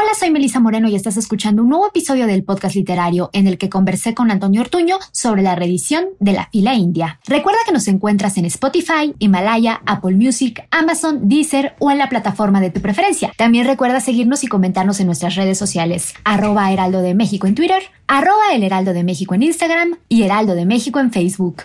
Hola, soy Melisa Moreno y estás escuchando un nuevo episodio del podcast literario en el que conversé con Antonio Ortuño sobre la reedición de La fila india. Recuerda que nos encuentras en Spotify, Himalaya, Apple Music, Amazon, Deezer o en la plataforma de tu preferencia. También recuerda seguirnos y comentarnos en nuestras redes sociales, arroba Heraldo de México en Twitter, arroba El Heraldo de México en Instagram y Heraldo de México en Facebook.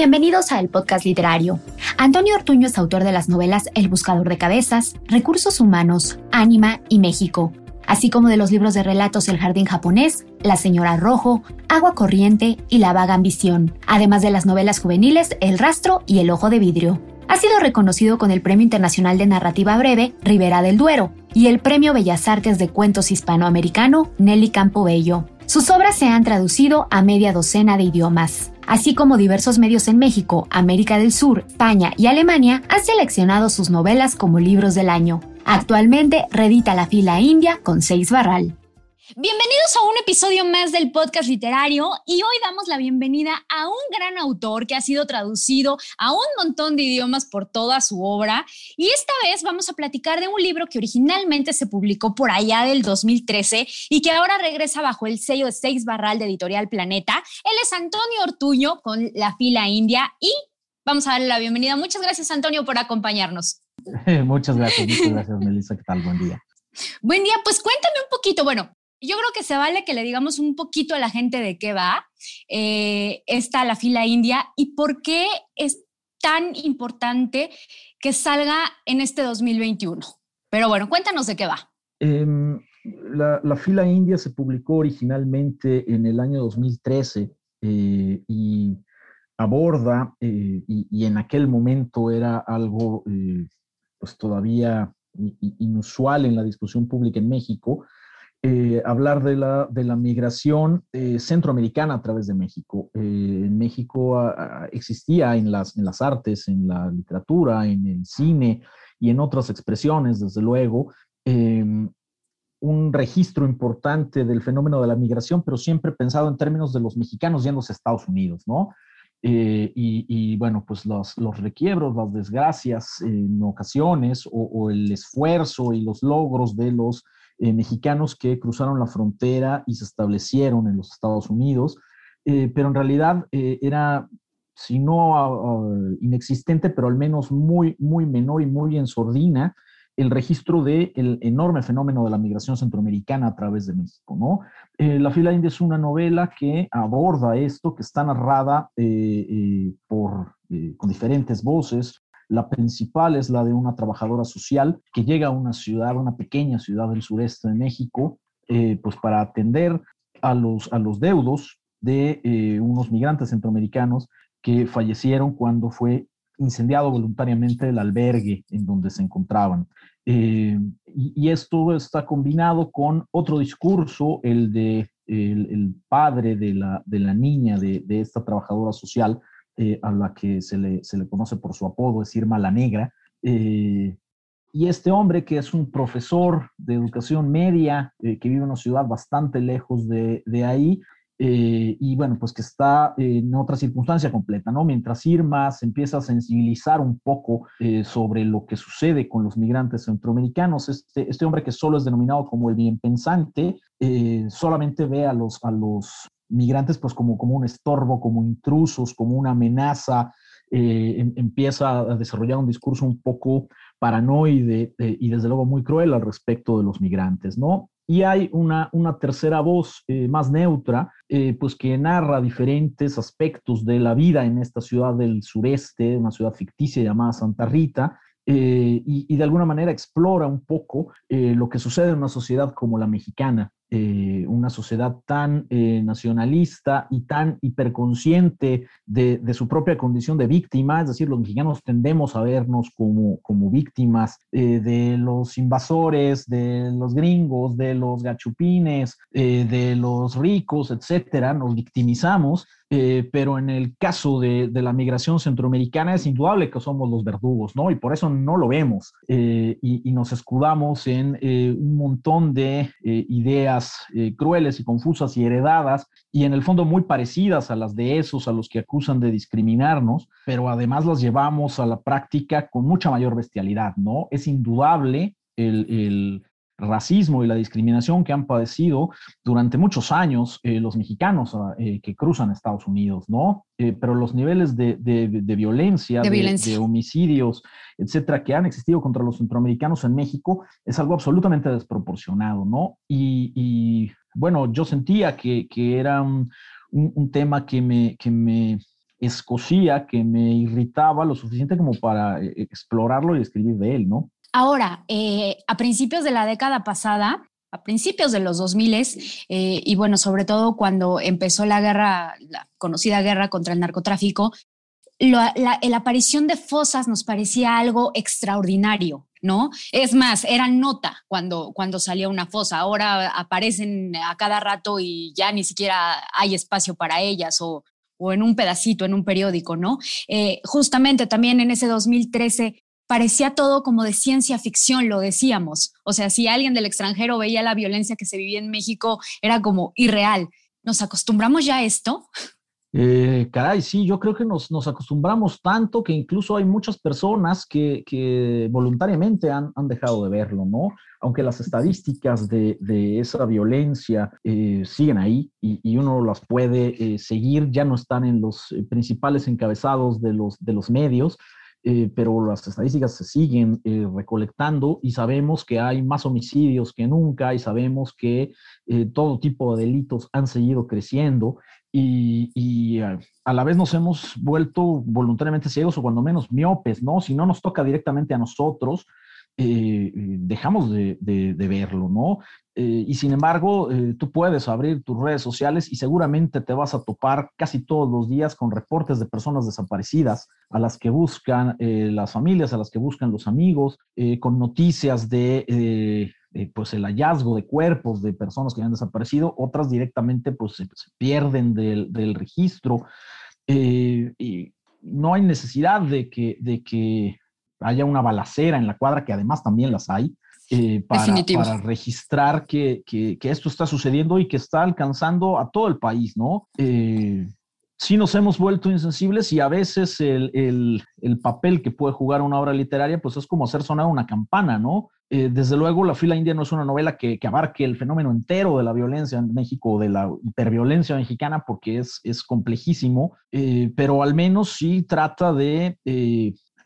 Bienvenidos a El Podcast Literario. Antonio Ortuño es autor de las novelas El Buscador de Cabezas, Recursos Humanos, Ánima y México, así como de los libros de relatos El Jardín Japonés, La Señora Rojo, Agua Corriente y La Vaga Ambición, además de las novelas juveniles El Rastro y El Ojo de Vidrio. Ha sido reconocido con el Premio Internacional de Narrativa Breve Rivera del Duero y el Premio Bellas Artes de Cuentos Hispanoamericano Nelly Campobello. Sus obras se han traducido a media docena de idiomas así como diversos medios en México, América del Sur, España y Alemania han seleccionado sus novelas como libros del año. Actualmente redita la fila india con seis barral. Bienvenidos a un episodio más del podcast literario y hoy damos la bienvenida a un gran autor que ha sido traducido a un montón de idiomas por toda su obra y esta vez vamos a platicar de un libro que originalmente se publicó por allá del 2013 y que ahora regresa bajo el sello de Seis Barral de Editorial Planeta. Él es Antonio Ortuño con La Fila India y vamos a darle la bienvenida. Muchas gracias Antonio por acompañarnos. muchas gracias, muchas gracias Melissa, ¿qué tal? Buen día. Buen día, pues cuéntame un poquito, bueno, yo creo que se vale que le digamos un poquito a la gente de qué va eh, esta la fila india y por qué es tan importante que salga en este 2021. Pero bueno, cuéntanos de qué va. Em, la, fila india se publicó originalmente en el año 2013 eh, y aborda, eh, y, en aquel momento era algo pues todavía inusual en la discusión pública en México, eh, hablar de la, de la migración eh, centroamericana a través de México. Eh, en México ah, ah, existía en las, en las artes, en la literatura, en el cine y en otras expresiones, desde luego, em, un registro importante del fenómeno de la migración, pero siempre pensado en términos de los mexicanos yendo a Estados Unidos, ¿no? y, bueno, pues los, los, requiebros, las desgracias en ocasiones o, o, el esfuerzo y los logros de los eh, mexicanos que cruzaron la frontera y se establecieron en los Estados Unidos, eh, pero en realidad eh, era, si no ah, ah, inexistente, pero al menos muy, muy menor y muy en sordina, el registro del el enorme fenómeno de la migración centroamericana a través de México. ¿no? la fila india es una novela que aborda esto, que está narrada por, con diferentes voces, la principal es la de una trabajadora social que llega a una ciudad, una pequeña ciudad del sureste de México, eh, pues para atender a los, a los deudos de eh, unos migrantes centroamericanos que fallecieron cuando fue incendiado voluntariamente el albergue en donde se encontraban. Eh, y, esto está combinado con otro discurso, el de el, padre de la, de la niña de, de, esta trabajadora social, eh, a la que se le, se le, conoce por su apodo, es Irma la Negra. Eh, y este hombre, que es un profesor de educación media, eh, que vive en una ciudad bastante lejos de, de ahí, y bueno, pues que está en otra circunstancia completa, ¿no? Mientras Irma se empieza a sensibilizar un poco sobre lo que sucede con los migrantes centroamericanos, este, este hombre que solo es denominado como el bien pensante, solamente ve a los, a los migrantes pues como, como un estorbo, como intrusos, como una amenaza, eh, em, empieza a desarrollar un discurso un poco paranoide eh, y desde luego muy cruel al respecto de los migrantes, ¿no? Y hay una, una tercera voz eh, más neutra, pues que narra diferentes aspectos de la vida en esta ciudad del sureste, una ciudad ficticia llamada Santa Rita, y, de alguna manera explora un poco lo que sucede en una sociedad como la mexicana, eh, una sociedad tan eh, nacionalista y tan hiperconsciente de, su propia condición de víctima, es decir, los mexicanos tendemos a vernos como, como víctimas eh, de los invasores, de los gringos, de los gachupines, de los ricos, etcétera, nos victimizamos pero en el caso de, la migración centroamericana es indudable que somos los verdugos, ¿no? Y por eso no lo vemos y, nos escudamos en un montón de ideas crueles y confusas y heredadas y en el fondo muy parecidas a las de esos a los que acusan de discriminarnos, pero además las llevamos a la práctica con mucha mayor bestialidad, ¿no? Es indudable el racismo y la discriminación que han padecido durante muchos años eh, los mexicanos ah, eh, que cruzan Estados Unidos, ¿no? Eh, pero los niveles de, violencia, de, homicidios, etcétera, que han existido contra los centroamericanos en México es algo absolutamente desproporcionado, ¿no? Y, bueno, yo sentía que, era un, tema que me, que me escocía, que me irritaba lo suficiente como para explorarlo y escribir de él, ¿no? Ahora, eh, a principios de la década pasada, a principios de los 2000 eh, y bueno, sobre todo cuando empezó la guerra, la conocida guerra contra el narcotráfico, la, aparición de fosas nos parecía algo extraordinario, ¿no? Es más, era nota cuando, cuando salía una fosa. Ahora aparecen a cada rato y ya ni siquiera hay espacio para ellas o, en un pedacito, en un periódico, ¿no? Eh, justamente también en ese 2013 parecía todo como de ciencia ficción, lo decíamos. O sea, si alguien del extranjero veía la violencia que se vivía en México, era como irreal. ¿Nos acostumbramos ya a esto? Eh, caray, sí, yo creo que nos, nos, acostumbramos tanto que incluso hay muchas personas que, voluntariamente han, han, dejado de verlo, ¿no? Aunque las estadísticas de, de esa violencia eh, siguen ahí y, y, uno las puede eh, seguir, ya no están en los principales encabezados de los, de los medios, eh, pero las estadísticas se siguen eh, recolectando y sabemos que hay más homicidios que nunca y sabemos que eh, todo tipo de delitos han seguido creciendo y, a, la vez nos hemos vuelto voluntariamente ciegos o cuando menos miopes, ¿no? Si no nos toca directamente a nosotros, dejamos de, verlo, ¿no? Eh, y sin embargo, eh, tú puedes abrir tus redes sociales y seguramente te vas a topar casi todos los días con reportes de personas desaparecidas a las que buscan eh, las familias, a las que buscan los amigos, con noticias de pues el hallazgo de cuerpos de personas que han desaparecido, otras directamente pues se, pierden del, del registro. y no hay necesidad de que, de que haya una balacera en la cuadra, que además también las hay, eh, para, registrar que, esto está sucediendo y que está alcanzando a todo el país, ¿no? Eh, sí nos hemos vuelto insensibles y a veces el, papel que puede jugar una obra literaria, pues es como hacer sonar una campana, ¿no? Eh, desde luego, La fila india no es una novela que, abarque el fenómeno entero de la violencia en México, de la hiperviolencia mexicana, porque es, es complejísimo, pero al menos sí trata de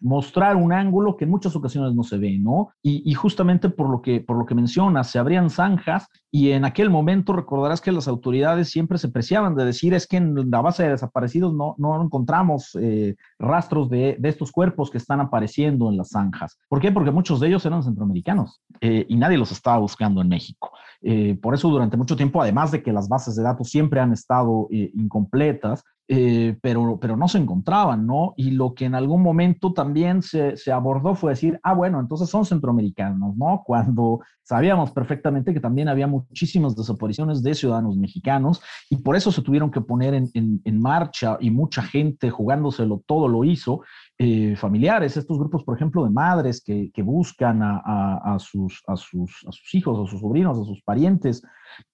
mostrar un ángulo que en muchas ocasiones no se ve, ¿no? Y, justamente por lo, que, por lo que mencionas, se abrían zanjas y en aquel momento recordarás que las autoridades siempre se preciaban de decir es que en la base de desaparecidos no, no encontramos eh, rastros de, de, estos cuerpos que están apareciendo en las zanjas. ¿Por qué? Porque muchos de ellos eran centroamericanos eh, y nadie los estaba buscando en México. Eh, por eso durante mucho tiempo, además de que las bases de datos siempre han estado incompletas, eh, pero, pero no se encontraban, ¿no? Y lo que en algún momento también se, se, abordó fue decir, ah, bueno, entonces son centroamericanos, ¿no? Cuando sabíamos perfectamente que también había muchísimas desapariciones de ciudadanos mexicanos y por eso se tuvieron que poner en, en, en marcha y mucha gente jugándoselo todo lo hizo eh, familiares, estos grupos, por ejemplo, de madres que, que buscan a, a, sus, a, sus, hijos, a sus sobrinos, a sus parientes,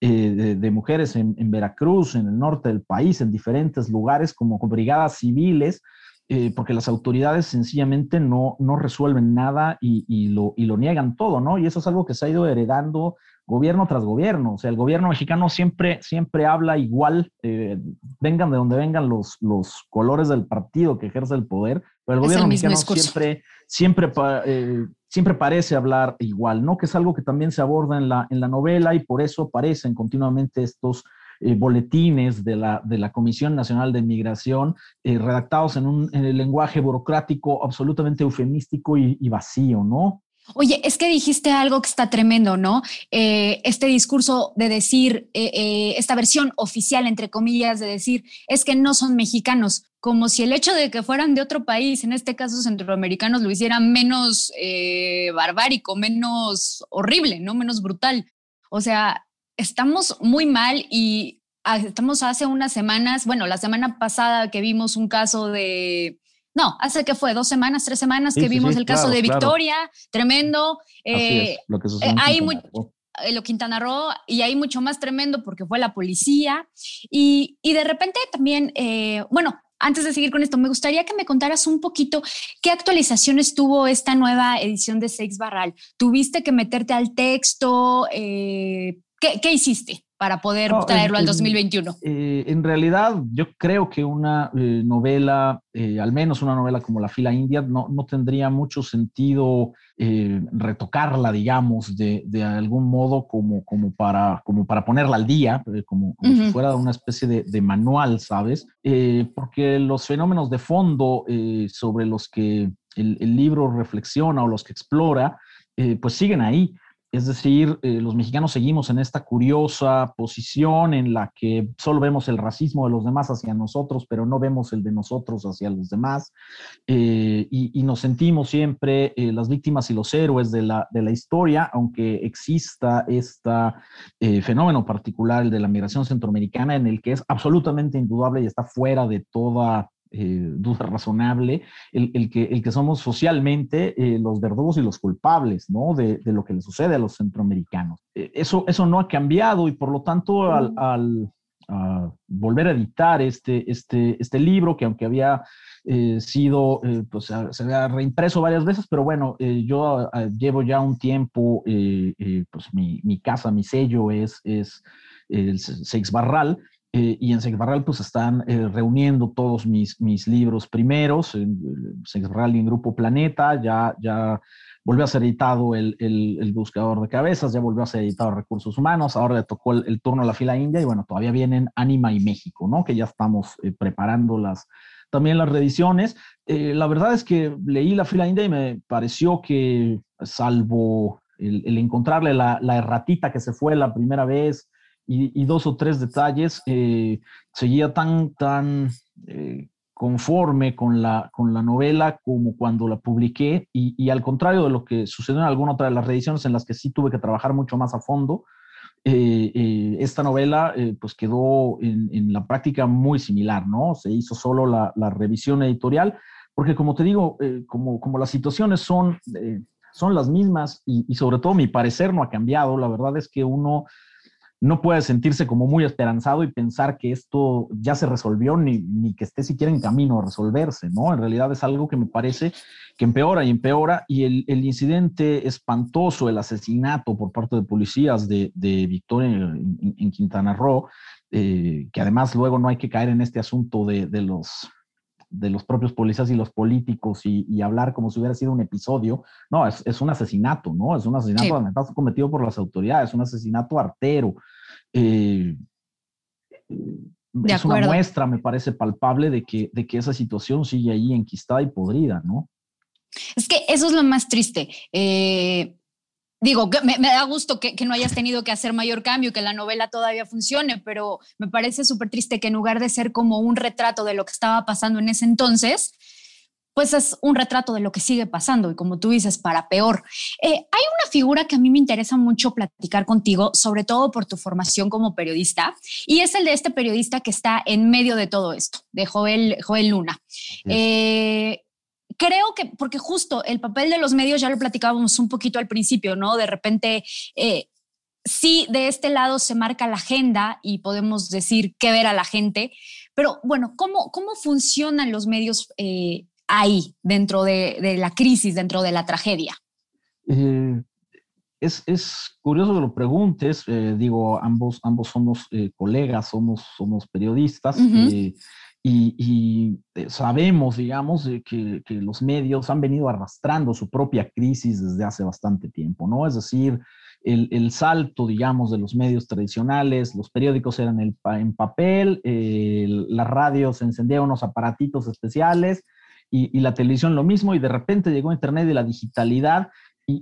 eh, de, mujeres en, en, Veracruz, en el norte del país, en diferentes lugares, como brigadas civiles, eh, porque las autoridades sencillamente no, no resuelven nada y, y, lo, y lo niegan todo, ¿no? Y eso es algo que se ha ido heredando gobierno tras gobierno. O sea, el gobierno mexicano siempre, siempre habla igual, eh, vengan de donde vengan los, los colores del partido que ejerce el poder, pero el gobierno mexicano siempre, siempre eh, siempre parece hablar igual, ¿no? Que es algo que también se aborda en la, en la novela y por eso aparecen continuamente estos eh, boletines de la, de la Comisión Nacional de Migración eh, redactados en un lenguaje burocrático absolutamente eufemístico y, vacío, ¿no? Oye, es que dijiste algo que está tremendo, ¿no? Eh, este discurso de decir, esta versión oficial, entre comillas, de decir, es que no son mexicanos, como si el hecho de que fueran de otro país, en este caso centroamericanos, lo hiciera menos barbárico, menos horrible, ¿no? Menos brutal. O sea, estamos muy mal y estamos hace unas semanas, bueno, la semana pasada que vimos un caso de, no, hace que fue dos semanas, tres semanas que vimos el caso de Victoria, tremendo. Eh, lo que sucedió. Eh, hay mucho lo Quintana Roo y hay mucho más tremendo porque fue la policía y, y de repente también, eh, bueno, antes de seguir con esto, me gustaría que me contaras un poquito qué actualizaciones tuvo esta nueva edición de Sex Barral. ¿Tuviste que meterte al texto? Eh, ¿qué, hiciste para poder traerlo al 2021? Eh, en realidad, yo creo que una eh, novela, al menos una novela como La fila india, no, no tendría mucho sentido retocarla, digamos, de, de, algún modo como, como, para, como para ponerla al día, como, como si fuera una especie de, de manual, ¿sabes? porque los fenómenos de fondo sobre los que el, el, libro reflexiona o los que explora, pues siguen ahí. Es decir, eh, los mexicanos seguimos en esta curiosa posición en la que solo vemos el racismo de los demás hacia nosotros, pero no vemos el de nosotros hacia los demás. Eh, y, nos sentimos siempre eh, las víctimas y los héroes de la, de la historia, aunque exista este fenómeno particular, el de la migración centroamericana, en el que es absolutamente indudable y está fuera de toda eh, duda razonable, el, que, el que somos socialmente eh, los verdugos y los culpables, ¿no? De, lo que le sucede a los centroamericanos. Eh, eso, eso no ha cambiado y por lo tanto al, volver a editar este, este, este libro, que aunque había sido, pues se había reimpreso varias veces, pero bueno, yo llevo ya un tiempo, pues mi, mi, casa, mi sello es, es el Seix Barral, eh, y en Sexbarral pues están eh, reuniendo todos mis, mis libros primeros, en Sexbarral y en Grupo Planeta, ya, ya volvió a ser editado el, el, Buscador de Cabezas, ya volvió a ser editado Recursos Humanos, ahora le tocó el, turno a la fila india y bueno, todavía vienen Anima y México, ¿no? Que ya estamos eh, preparando las, también las reediciones. la verdad es que leí la fila india y me pareció que salvo el, encontrarle la, la erratita que se fue la primera vez, y, dos o tres detalles, eh, seguía tan, tan eh, conforme con la, con la novela como cuando la publiqué y, al contrario de lo que sucedió en alguna otra de las reediciones en las que sí tuve que trabajar mucho más a fondo, eh, esta novela pues quedó en, la práctica muy similar, ¿no? Se hizo solo la, la revisión editorial, porque como te digo, como, como las situaciones son, son las mismas y, y sobre todo mi parecer no ha cambiado, la verdad es que uno no puede sentirse como muy esperanzado y pensar que esto ya se resolvió ni, que esté siquiera en camino a resolverse, ¿no? En realidad es algo que me parece que empeora y empeora y el, incidente espantoso, el asesinato por parte de policías de, Victoria en, Quintana Roo, eh, que además luego no hay que caer en este asunto de, los de los propios policías y los políticos y, hablar como si hubiera sido un episodio. No, es, un asesinato, ¿no? Es un asesinato cometido por las autoridades, un asesinato artero. Eh, es una muestra, me parece palpable, de que, de que esa situación sigue ahí enquistada y podrida, ¿no? Es que eso es lo más triste. Eh, digo, me, me da gusto que, que, no hayas tenido que hacer mayor cambio, que la novela todavía funcione, pero me parece súper triste que en lugar de ser como un retrato de lo que estaba pasando en ese entonces, pues es un retrato de lo que sigue pasando y como tú dices, para peor. Eh, hay una figura que a mí me interesa mucho platicar contigo, sobre todo por tu formación como periodista, y es el de este periodista que está en medio de todo esto, de Joel, Joel Luna. Eh, creo que, porque justo el papel de los medios ya lo platicábamos un poquito al principio, ¿no? De repente, eh, sí, de este lado se marca la agenda y podemos decir qué ver a la gente, pero bueno, ¿cómo, cómo funcionan los medios eh, ahí, dentro de, la crisis, dentro de la tragedia? Eh, es, es, curioso que lo preguntes, digo, ambos, ambos somos colegas, somos, somos periodistas y, eh, sabemos, digamos, que, que, los medios han venido arrastrando su propia crisis desde hace bastante tiempo, ¿no? Es decir, el, el salto, digamos, de los medios tradicionales, los periódicos eran el, en papel, las radios encendían unos aparatitos especiales y, y, la televisión lo mismo, y de repente llegó Internet y la digitalidad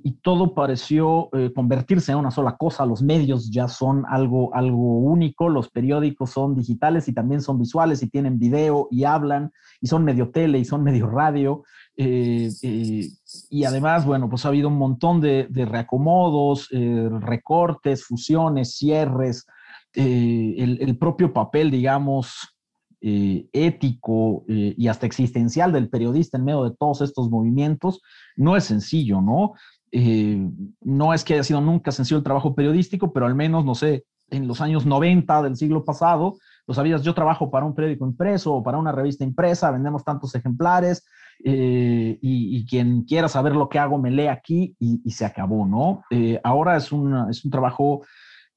y, todo pareció eh, convertirse en una sola cosa. Los medios ya son algo, algo único, los periódicos son digitales y también son visuales y tienen video y hablan y son medio tele y son medio radio. Eh, eh, y además, bueno, pues ha habido un montón de, de reacomodos, recortes, fusiones, cierres, el, el, propio papel, digamos, ético y hasta existencial del periodista en medio de todos estos movimientos, no es sencillo, ¿no? Eh, no es que haya sido nunca sencillo el trabajo periodístico, pero al menos, no sé, en los años 90 del siglo pasado, lo sabías, yo trabajo para un periódico impreso o para una revista impresa, vendemos tantos ejemplares eh, y, quien quiera saber lo que hago me lee aquí y, se acabó, ¿no? Eh, ahora es, es un trabajo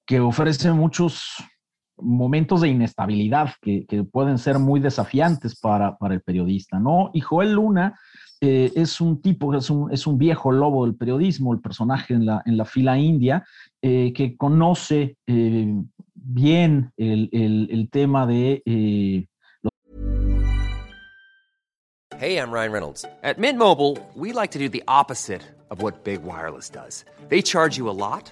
que ofrece muchos momentos de inestabilidad que, pueden ser muy desafiantes para, el periodista, ¿no? Y Joel Luna eh, es un tipo, es un, es un, viejo lobo del periodismo, el personaje en la, fila india, eh, que conoce eh, bien el, tema de... Eh, hey, I'm Ryan Reynolds. At Mint Mobile, we like to do the opposite of what Big Wireless does. They charge you a lot.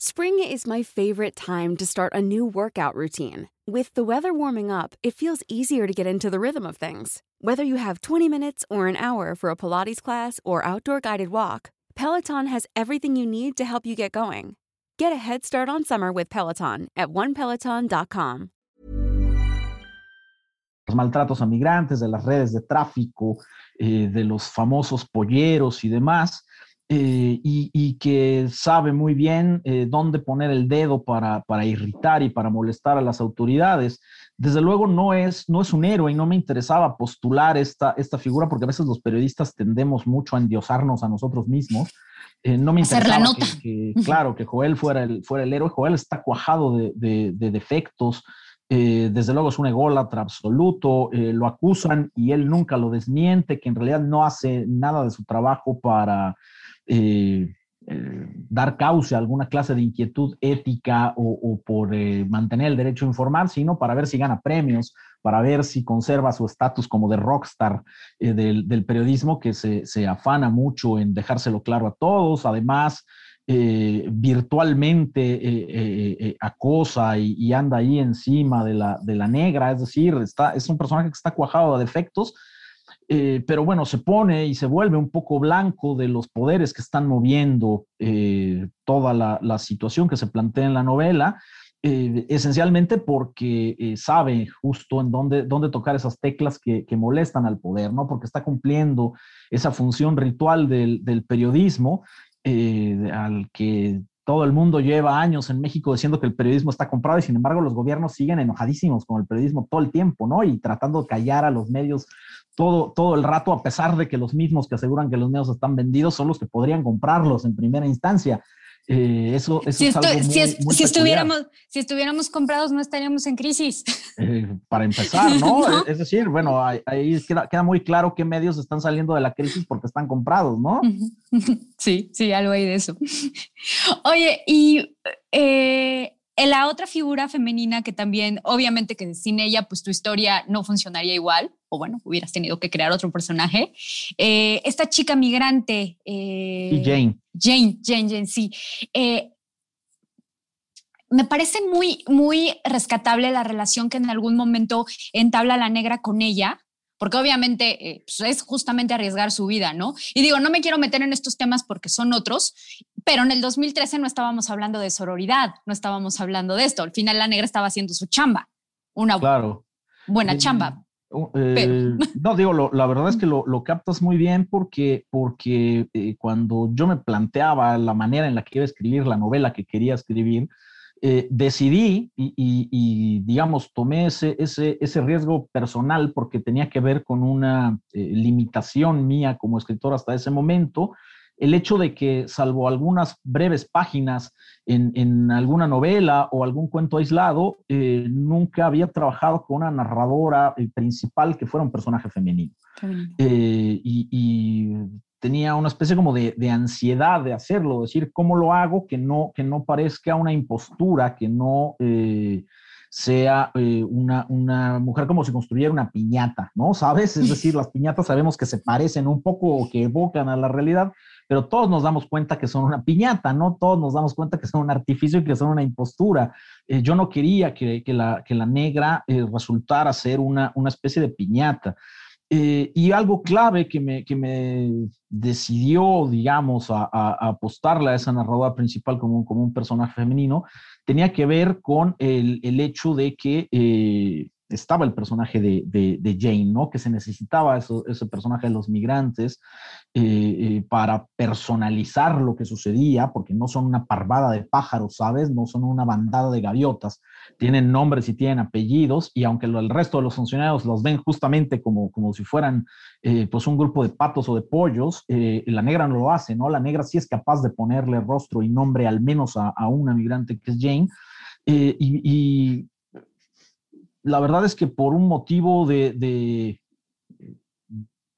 Spring is my favorite time to start a new workout routine. With the weather warming up, it feels easier to get into the rhythm of things. Whether you have 20 minutes or an hour for a Pilates class or outdoor guided walk, Peloton has everything you need to help you get going. Get a head start on summer with Peloton at onepeloton.com. Los maltratos a migrantes, de las redes de tráfico, eh, de los famosos polleros y demás, eh, y, y, que sabe muy bien eh, dónde poner el dedo para, para, irritar y para molestar a las autoridades. Desde luego no es, no es un héroe y no me interesaba postular esta, esta figura porque a veces los periodistas tendemos mucho a endiosarnos a nosotros mismos eh, no me Hacer la nota. Que, claro, que Joel fuera el, fuera el héroe. Joel está cuajado de, de, defectos. Desde luego es un ególatra absoluto. Lo acusan y él nunca lo desmiente, que en realidad no hace nada de su trabajo para dar cauce a alguna clase de inquietud ética o, por mantener el derecho a informar, sino para ver si gana premios para ver si conserva su estatus como de rockstar eh, del, periodismo, que se, afana mucho en dejárselo claro a todos. Además, eh, virtualmente eh, acosa y, anda ahí encima de la, de la negra, es decir, está, es un personaje que está cuajado de defectos, pero bueno, se pone y se vuelve un poco blanco de los poderes que están moviendo toda la, situación que se plantea en la novela. Eh, esencialmente porque eh, sabe justo en dónde, dónde tocar esas teclas que, molestan al poder, ¿no? Porque está cumpliendo esa función ritual del, periodismo eh, al que todo el mundo lleva años en México diciendo que el periodismo está comprado y sin embargo los gobiernos siguen enojadísimos con el periodismo todo el tiempo, ¿no? Y tratando de callar a los medios todo, todo el rato, a pesar de que los mismos que aseguran que los medios están vendidos son los que podrían comprarlos en primera instancia. Eh, eso, eso si, es algo si, si, estuviéramos, si estuviéramos comprados no estaríamos en crisis. Eh, para empezar, ¿no? Es decir, bueno, ahí, queda, queda, muy claro qué medios están saliendo de la crisis porque están comprados, ¿no? Sí, sí, algo hay de eso. Oye, y eh, la otra figura femenina que también, obviamente que sin ella, pues tu historia no funcionaría igual, o bueno, hubieras tenido que crear otro personaje. Eh, esta chica migrante. Eh, y Jane. Jane, Jane, Jane, sí. Eh, me parece muy, muy rescatable la relación que en algún momento entabla la negra con ella, porque obviamente eh, pues, es justamente arriesgar su vida, ¿no? Y digo, no me quiero meter en estos temas porque son otros, pero en el 2013 no estábamos hablando de sororidad, no estábamos hablando de esto. Al final la negra estaba haciendo su chamba, una buena chamba. Uh, eh, no, digo, la verdad es que lo, captas muy bien porque, porque eh, cuando yo me planteaba la manera en la que iba a escribir la novela que quería escribir, eh, decidí y, digamos, tomé ese, ese, ese, riesgo personal porque tenía que ver con una limitación mía como escritor hasta ese momento el hecho de que, salvo algunas breves páginas en, alguna novela o algún cuento aislado, eh, nunca había trabajado con una narradora eh, principal que fuera un personaje femenino. Eh, y, tenía una especie como de, ansiedad de hacerlo, decir, ¿cómo lo hago que no, que no parezca una impostura, que no sea una, una, mujer como si construyera una piñata, ¿no? ¿Sabes? Es decir, las piñatas sabemos que se parecen un poco o que evocan a la realidad, pero todos nos damos cuenta que son una piñata, ¿no? Todos nos damos cuenta que son un artificio y que son una impostura. Eh, yo no quería que, la, que la, negra eh, resultara ser una, una, especie de piñata. Eh, y algo clave que me, que me decidió, digamos, a, a, apostarle a esa narradora principal como, como un personaje femenino, tenía que ver con el, el hecho de que estaba el personaje de, Jane, ¿no? Que se necesitaba ese personaje de los migrantes eh, eh, para personalizar lo que sucedía, porque no son una parvada de pájaros, ¿sabes? No son una bandada de gaviotas. Tienen nombres y tienen apellidos, y aunque el resto de los funcionarios los ven justamente como, como si fueran eh, pues un grupo de patos o de pollos, la negra no lo hace, ¿no? La negra sí es capaz de ponerle rostro y nombre al menos a, una migrante que es Jane. y la verdad es que por un motivo de,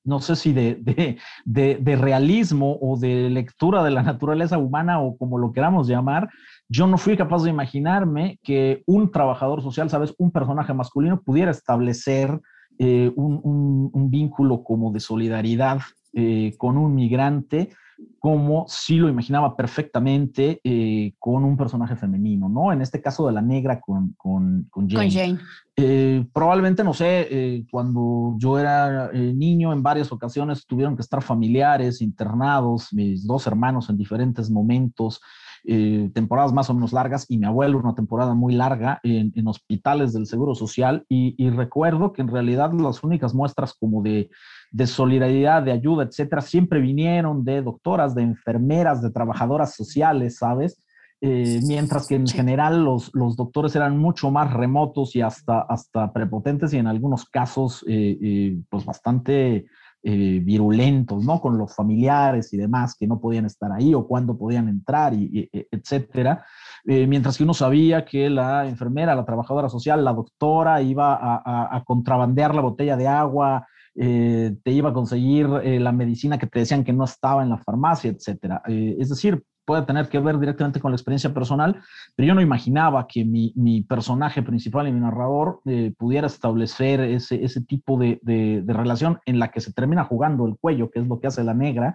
no sé si de, de, realismo o de lectura de la naturaleza humana o como lo queramos llamar, yo no fui capaz de imaginarme que un trabajador social, sabes, un personaje masculino pudiera establecer eh, un, vínculo como de solidaridad eh, con un migrante como si lo imaginaba perfectamente eh, con un personaje femenino, ¿no? En este caso de la negra con, con, Jane. Eh, probablemente, no sé, eh, cuando yo era niño, en varias ocasiones tuvieron que estar familiares, internados, mis dos hermanos en diferentes momentos, temporadas más o menos largas, y mi abuelo una temporada muy larga en, hospitales del Seguro Social, y recuerdo que en realidad las únicas muestras como de de solidaridad, de ayuda, etcétera, siempre vinieron de doctoras, de enfermeras, de trabajadoras sociales, ¿sabes? Eh, mientras que en general los, los, doctores eran mucho más remotos y hasta, hasta prepotentes y en algunos casos eh, eh, pues bastante virulentos, ¿no? Con los familiares y demás que no podían estar ahí o cuándo podían entrar, y, etcétera. mientras que uno sabía que la enfermera, la trabajadora social, la doctora iba a contrabandear la botella de agua, eh, te iba a conseguir eh, la medicina que te decían que no estaba en la farmacia, etcétera. Eh, es decir, puede tener que ver directamente con la experiencia personal, pero yo no imaginaba que mi, mi personaje principal y mi narrador pudiera establecer ese, ese tipo de, de, relación en la que se termina jugando el cuello, que es lo que hace la negra,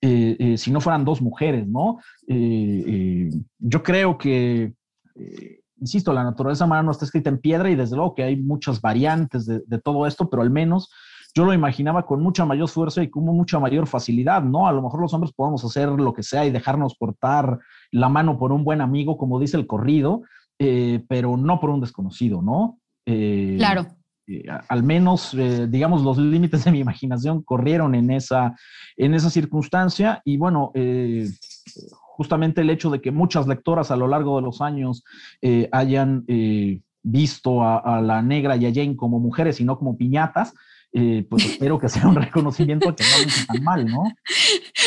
si no fueran dos mujeres, ¿no? yo creo que insisto, la naturaleza humana no está escrita en piedra y desde luego que hay muchas variantes de, de, todo esto, pero al menos yo lo imaginaba con mucha mayor fuerza y con mucha mayor facilidad, ¿no? A lo mejor los hombres podemos hacer lo que sea y dejarnos cortar la mano por un buen amigo, como dice el corrido, eh, pero no por un desconocido, ¿no? Eh, claro. Eh, al menos, digamos, los límites de mi imaginación corrieron en esa, en esa circunstancia y bueno, justamente el hecho de que muchas lectoras a lo largo de los años hayan visto a, a, la negra y a Jane como mujeres y no como piñatas, eh, pues espero que sea un reconocimiento que no es tan mal, ¿no?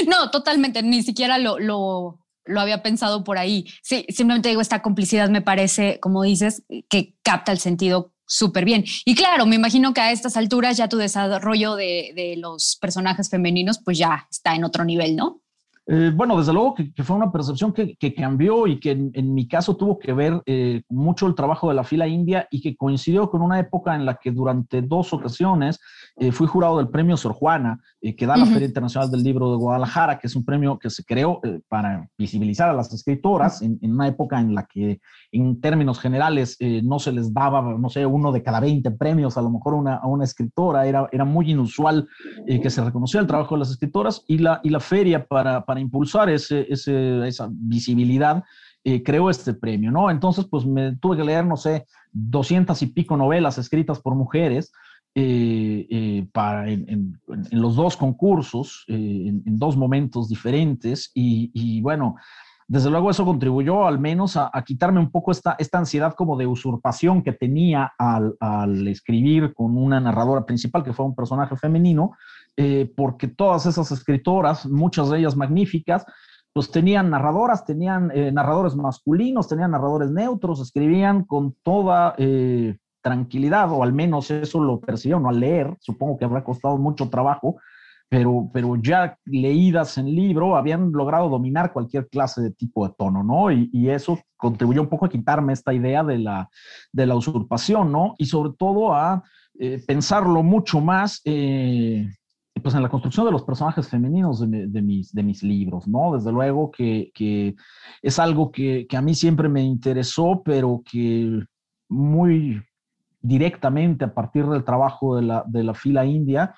No, totalmente, ni siquiera lo, lo, lo había pensado por ahí. Sí, simplemente digo, esta complicidad me parece, como dices, que capta el sentido súper bien. Y claro, me imagino que a estas alturas ya tu desarrollo de, de los personajes femeninos pues ya está en otro nivel, ¿no? Eh, bueno, desde luego que, fue una percepción que, cambió y que en, mi caso tuvo que ver eh, mucho el trabajo de la fila india y que coincidió con una época en la que durante dos ocasiones eh, fui jurado del premio Sor Juana, que da la Feria Internacional del Libro de Guadalajara, que es un premio que se creó para visibilizar a las escritoras en, una época en la que en términos generales no se les daba, no sé, uno de cada 20 premios a lo mejor una, a una escritora, era, era muy inusual que se reconociera el trabajo de las escritoras y la, y la feria para para impulsar ese, esa visibilidad, eh, creó este premio, ¿no? Entonces, pues me tuve que leer, no sé, doscientas y pico novelas escritas por mujeres para, en, los dos concursos, en, dos momentos diferentes. Y, bueno, desde luego eso contribuyó al menos a, quitarme un poco esta, esta ansiedad como de usurpación que tenía al escribir con una narradora principal que fue un personaje femenino, porque todas esas escritoras, muchas de ellas magníficas, pues tenían narradoras, tenían eh, narradores masculinos, tenían narradores neutros, escribían con toda eh, tranquilidad, o al menos eso lo percibieron al leer, supongo que habrá costado mucho trabajo, pero, pero ya leídas en libro habían logrado dominar cualquier clase de tipo de tono, ¿no? Y, eso contribuyó un poco a quitarme esta idea de la, de la usurpación, ¿no? Y sobre todo a eh, pensarlo mucho más pues en la construcción de los personajes femeninos de, mis, de mis libros, ¿no? Desde luego que, que es algo que, que, a mí siempre me interesó, pero que muy directamente a partir del trabajo de la, de la fila india,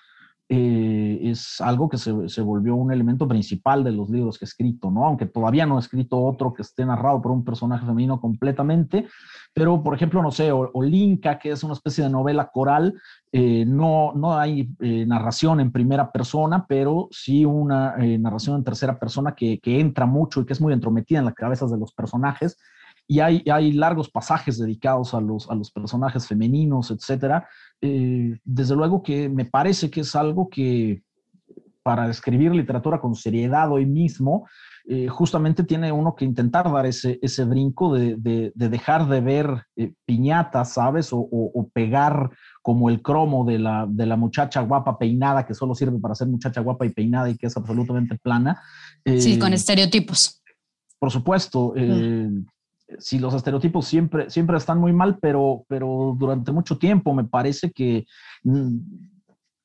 eh, es algo que se, se, volvió un elemento principal de los libros que he escrito, ¿no? Aunque todavía no he escrito otro que esté narrado por un personaje femenino completamente, pero por ejemplo, no sé, Olinka, que es una especie de novela coral, eh, no, no hay eh, narración en primera persona, pero sí una narración en tercera persona que, que entra mucho y que es muy entrometida en las cabezas de los personajes y hay, hay, largos pasajes dedicados a los, a los personajes femeninos, etcétera, eh, desde luego que me parece que es algo que para escribir literatura con seriedad hoy mismo, eh, justamente tiene uno que intentar dar ese, ese brinco de, de, dejar de ver eh, piñatas, ¿sabes? O, o, pegar como el cromo de la, de la, muchacha guapa peinada, que solo sirve para ser muchacha guapa y peinada y que es absolutamente plana. sí, con estereotipos. Por supuesto. Mm si los estereotipos siempre, siempre están muy mal, pero, pero durante mucho tiempo me parece que mm,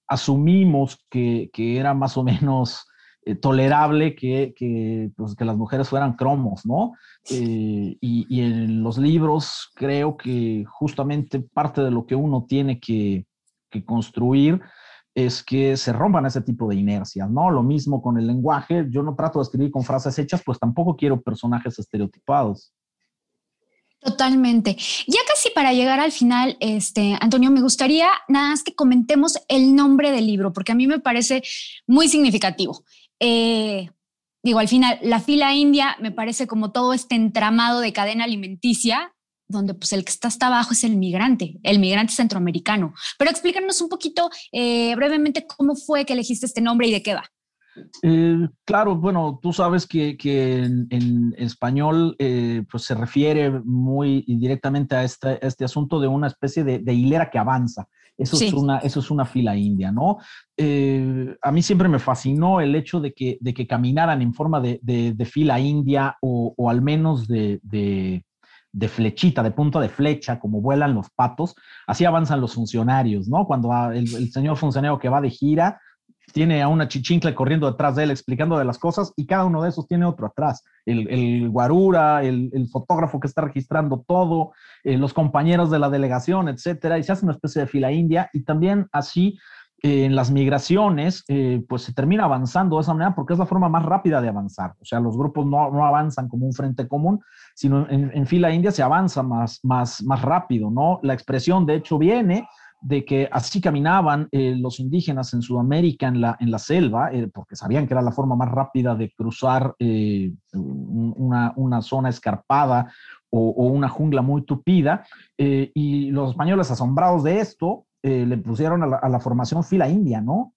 asumimos que, que, era más o menos eh, tolerable que, que, pues, que, las mujeres fueran cromos, ¿no? Eh, y, y, en los libros creo que justamente parte de lo que uno tiene que, que construir es que se rompan ese tipo de inercias, ¿no? Lo mismo con el lenguaje, yo no trato de escribir con frases hechas, pues tampoco quiero personajes estereotipados. Totalmente. Ya casi para llegar al final, este, Antonio, me gustaría nada más que comentemos el nombre del libro, porque a mí me parece muy significativo. Eh, digo, al final, la fila india me parece como todo este entramado de cadena alimenticia, donde pues el que está hasta abajo es el migrante, el migrante centroamericano. Pero explícanos un poquito eh, brevemente cómo fue que elegiste este nombre y de qué va. Eh, claro, bueno, tú sabes que, en, español eh, pues se refiere muy directamente a este, este asunto de una especie de, hilera que avanza. Eso, es una, eso es una fila india, ¿no? Eh, a mí siempre me fascinó el hecho de que, de que caminaran en forma de, fila india o, al menos de, flechita, de punta de flecha, como vuelan los patos. Así avanzan los funcionarios, ¿no? Cuando el, el señor funcionario que va de gira tiene a una chichincle corriendo detrás de él explicando de las cosas y cada uno de esos tiene otro atrás. El, guarura, el, fotógrafo que está registrando todo, eh, los compañeros de la delegación, etcétera, y se hace una especie de fila india y también así eh, en las migraciones, eh, pues se termina avanzando de esa manera porque es la forma más rápida de avanzar. O sea, los grupos no, no avanzan como un frente común, sino en, en, fila india se avanza más, más, más rápido, ¿no? La expresión, de hecho, viene de que así caminaban eh, los indígenas en Sudamérica en la, en la selva, eh, porque sabían que era la forma más rápida de cruzar eh, una, una, zona escarpada o, una jungla muy tupida, y los españoles asombrados de esto, le pusieron a la, formación fila india, ¿no?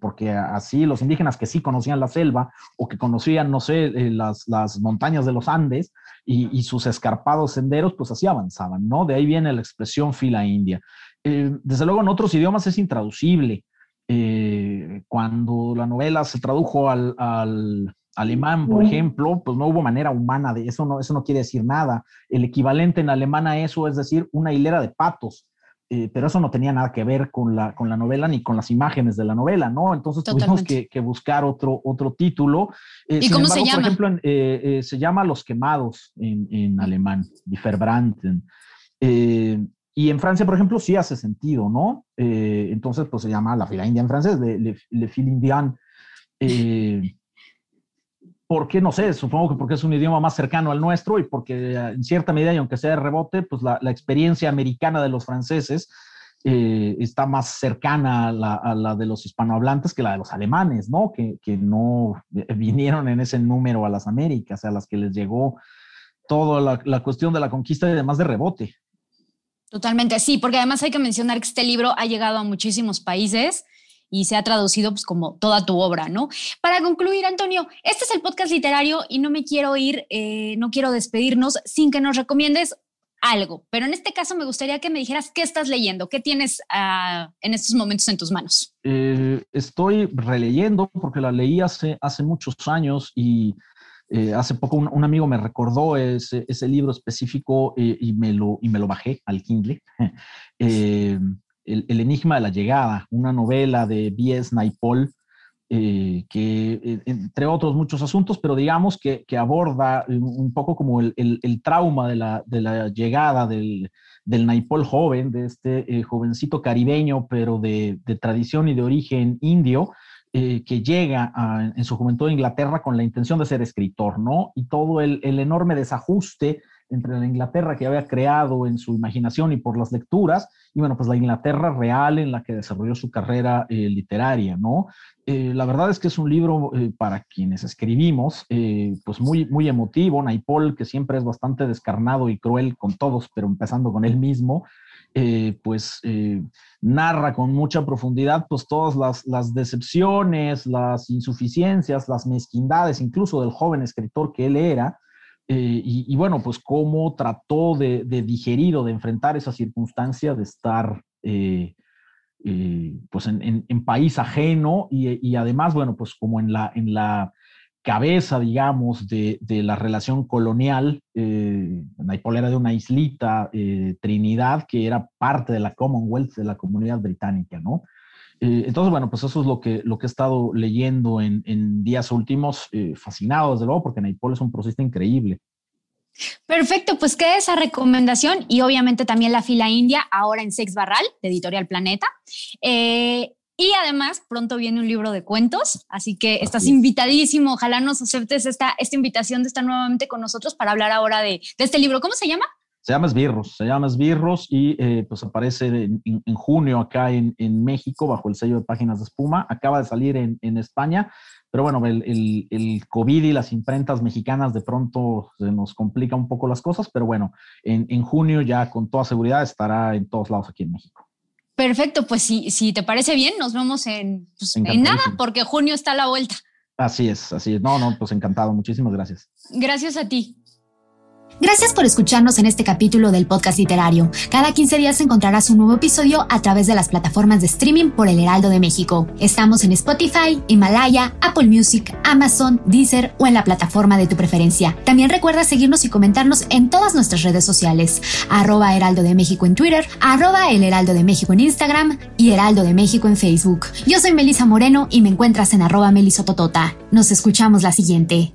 porque así los indígenas que sí conocían la selva o que conocían, no sé, las, las, montañas de los Andes y, y, sus escarpados senderos, pues así avanzaban, ¿no? De ahí viene la expresión fila india. Eh, desde luego en otros idiomas es intraducible. Eh, cuando la novela se tradujo al, alemán, por ejemplo, pues no hubo manera humana de eso, no, eso no quiere decir nada. El equivalente en alemán a eso es decir una hilera de patos. Eh, pero eso no tenía nada que ver con la, con la novela ni con las imágenes de la novela, ¿no? Entonces tuvimos que, buscar otro, otro título. ¿Y cómo se llama? Por ejemplo, se llama Los Quemados en, en alemán, Die Verbrannten. Y en Francia, por ejemplo, sí hace sentido, ¿no? Eh, entonces, pues se llama la fila india en francés, le, le, file indien. Eh, ¿Por qué? No sé, supongo que porque es un idioma más cercano al nuestro y porque en cierta medida, y aunque sea de rebote, pues la, experiencia americana de los franceses eh, está más cercana a la, de los hispanohablantes que la de los alemanes, ¿no? Que, no vinieron en ese número a las Américas, a las que les llegó toda la, la cuestión de la conquista y demás de rebote. Totalmente, sí, porque además hay que mencionar que este libro ha llegado a muchísimos países y se ha traducido pues como toda tu obra, ¿no? Para concluir, Antonio, este es el podcast literario y no me quiero ir, eh, no quiero despedirnos sin que nos recomiendes algo, pero en este caso me gustaría que me dijeras qué estás leyendo, qué tienes ah, en estos momentos en tus manos. Eh, estoy releyendo porque la leí hace, hace muchos años y eh, hace poco un, amigo me recordó ese, libro específico y, me lo, y me lo bajé al Kindle. el, Enigma de la Llegada, una novela de B.S. Naipaul, eh, que eh, entre otros muchos asuntos, pero digamos que, aborda un poco como el, trauma de la, llegada del, del, Naipaul joven, de este eh, jovencito caribeño, pero de, tradición y de origen indio, que llega en su juventud a Inglaterra con la intención de ser escritor, ¿no? Y todo el, enorme desajuste entre la Inglaterra que había creado en su imaginación y por las lecturas, y bueno, pues la Inglaterra real en la que desarrolló su carrera eh, literaria, ¿no? Eh, la verdad es que es un libro eh, para quienes escribimos, pues muy, muy emotivo, Naipaul, que siempre es bastante descarnado y cruel con todos, pero empezando con él mismo, pues narra con mucha profundidad pues todas las, las, decepciones, las insuficiencias, las mezquindades, incluso del joven escritor que él era, eh, y, bueno, pues cómo trató de, digerir o de enfrentar esa circunstancia de estar eh, eh, pues en, país ajeno y, además, bueno, pues como en la, en la cabeza, digamos, de, la relación colonial, eh, era de una islita, Trinidad, que era parte de la Commonwealth, de la comunidad británica, ¿no? Eh, entonces, bueno, pues eso es lo que, lo que he estado leyendo en, días últimos, eh, fascinado desde luego, porque Naipaul es un prosista increíble. Perfecto, pues queda esa recomendación y obviamente también la fila india, ahora en Sex Barral, de Editorial Planeta. Eh, y además, pronto viene un libro de cuentos, así que estás invitadísimo. Ojalá nos aceptes esta, esta invitación de estar nuevamente con nosotros para hablar ahora de, de este libro. ¿Cómo se llama? Se llama Esbirros, se llama Esbirros y eh, pues aparece en, junio acá en, México bajo el sello de Páginas de Espuma. Acaba de salir en, España, pero bueno, el, el, COVID y las imprentas mexicanas de pronto se nos complica un poco las cosas, pero bueno, en, junio ya con toda seguridad estará en todos lados aquí en México. Perfecto, pues si, si te parece bien, nos vemos en, pues, en nada, porque junio está a la vuelta. Así es, así es. No, no, pues encantado. Muchísimas gracias. Gracias a ti. Gracias por escucharnos en este capítulo del podcast literario. Cada 15 días encontrarás un nuevo episodio a través de las plataformas de streaming por El Heraldo de México. Estamos en Spotify, Himalaya, Apple Music, Amazon, Deezer o en la plataforma de tu preferencia. También recuerda seguirnos y comentarnos en todas nuestras redes sociales. Arroba Heraldo de México en Twitter, arroba El Heraldo de México en Instagram y Heraldo de México en Facebook. Yo soy Melisa Moreno y me encuentras en arroba melisototota. Nos escuchamos la siguiente.